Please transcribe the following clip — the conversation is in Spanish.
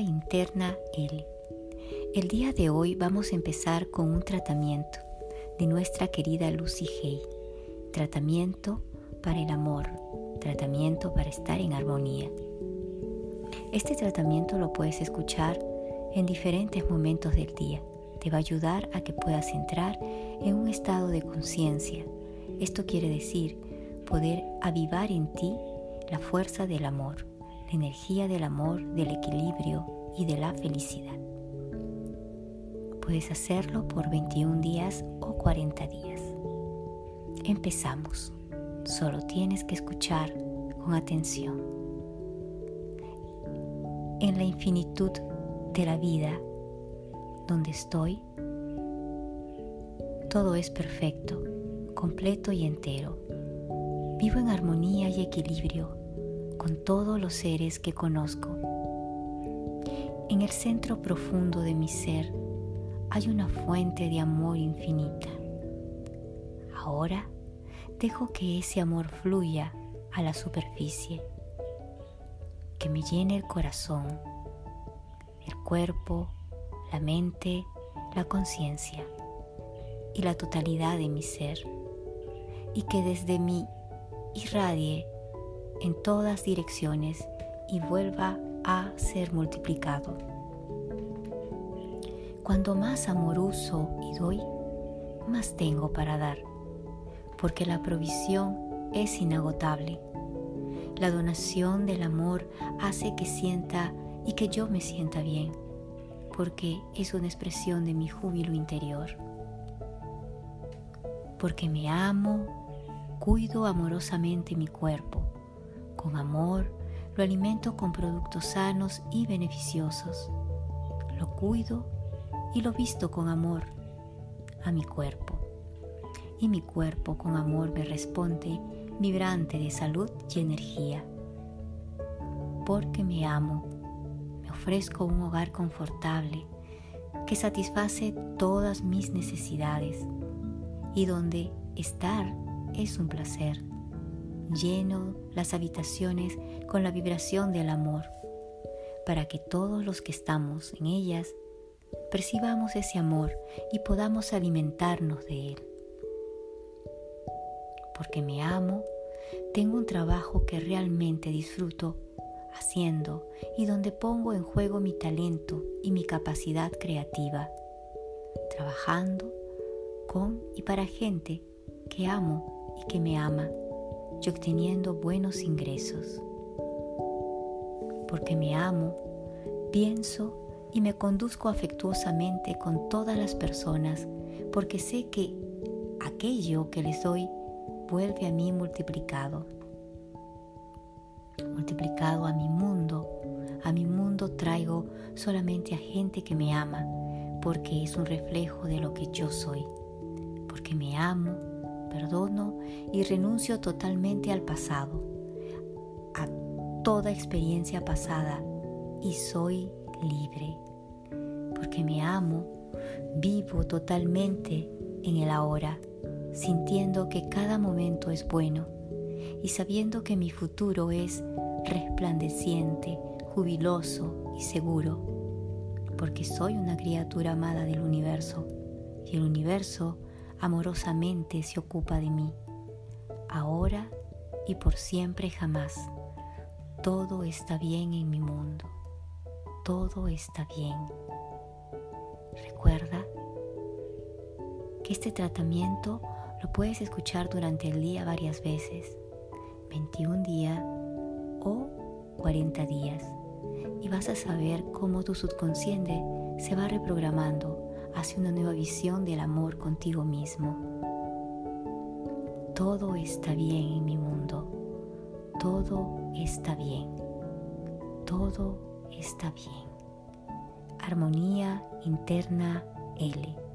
interna L. El día de hoy vamos a empezar con un tratamiento de nuestra querida Lucy Hay. Tratamiento para el amor, tratamiento para estar en armonía. Este tratamiento lo puedes escuchar en diferentes momentos del día. Te va a ayudar a que puedas entrar en un estado de conciencia. Esto quiere decir poder avivar en ti la fuerza del amor, energía del amor, del equilibrio y de la felicidad. Puedes hacerlo por 21 días o 40 días. Empezamos. Solo tienes que escuchar con atención. En la infinitud de la vida donde estoy, todo es perfecto, completo y entero. Vivo en armonía y equilibrio con todos los seres que conozco. En el centro profundo de mi ser hay una fuente de amor infinita. Ahora dejo que ese amor fluya a la superficie, que me llene el corazón, el cuerpo, la mente, la conciencia y la totalidad de mi ser, y que desde mí irradie en todas direcciones y vuelva a ser multiplicado. Cuando más amor uso y doy, más tengo para dar, porque la provisión es inagotable. La donación del amor hace que sienta y que yo me sienta bien, porque es una expresión de mi júbilo interior. Porque me amo, cuido amorosamente mi cuerpo. Con amor lo alimento con productos sanos y beneficiosos. Lo cuido y lo visto con amor a mi cuerpo. Y mi cuerpo con amor me responde vibrante de salud y energía. Porque me amo, me ofrezco un hogar confortable que satisface todas mis necesidades y donde estar es un placer. Lleno las habitaciones con la vibración del amor para que todos los que estamos en ellas percibamos ese amor y podamos alimentarnos de él. Porque me amo, tengo un trabajo que realmente disfruto haciendo y donde pongo en juego mi talento y mi capacidad creativa, trabajando con y para gente que amo y que me ama y obteniendo buenos ingresos. Porque me amo, pienso y me conduzco afectuosamente con todas las personas porque sé que aquello que les doy vuelve a mí multiplicado. Multiplicado a mi mundo. A mi mundo traigo solamente a gente que me ama porque es un reflejo de lo que yo soy. Porque me amo, perdono y renuncio totalmente al pasado, a toda experiencia pasada y soy libre, porque me amo, vivo totalmente en el ahora, sintiendo que cada momento es bueno y sabiendo que mi futuro es resplandeciente, jubiloso y seguro, porque soy una criatura amada del universo y el universo amorosamente se ocupa de mí, ahora y por siempre jamás. Todo está bien en mi mundo todo está bien. Recuerda que este tratamiento lo puedes escuchar durante el día varias veces, 21 días o 40 días, y vas a saber cómo tu subconsciente se va reprogramando hacia una nueva visión del amor contigo mismo. Todo está bien en mi mundo, todo está bien, todo está bien. Armonía interna L.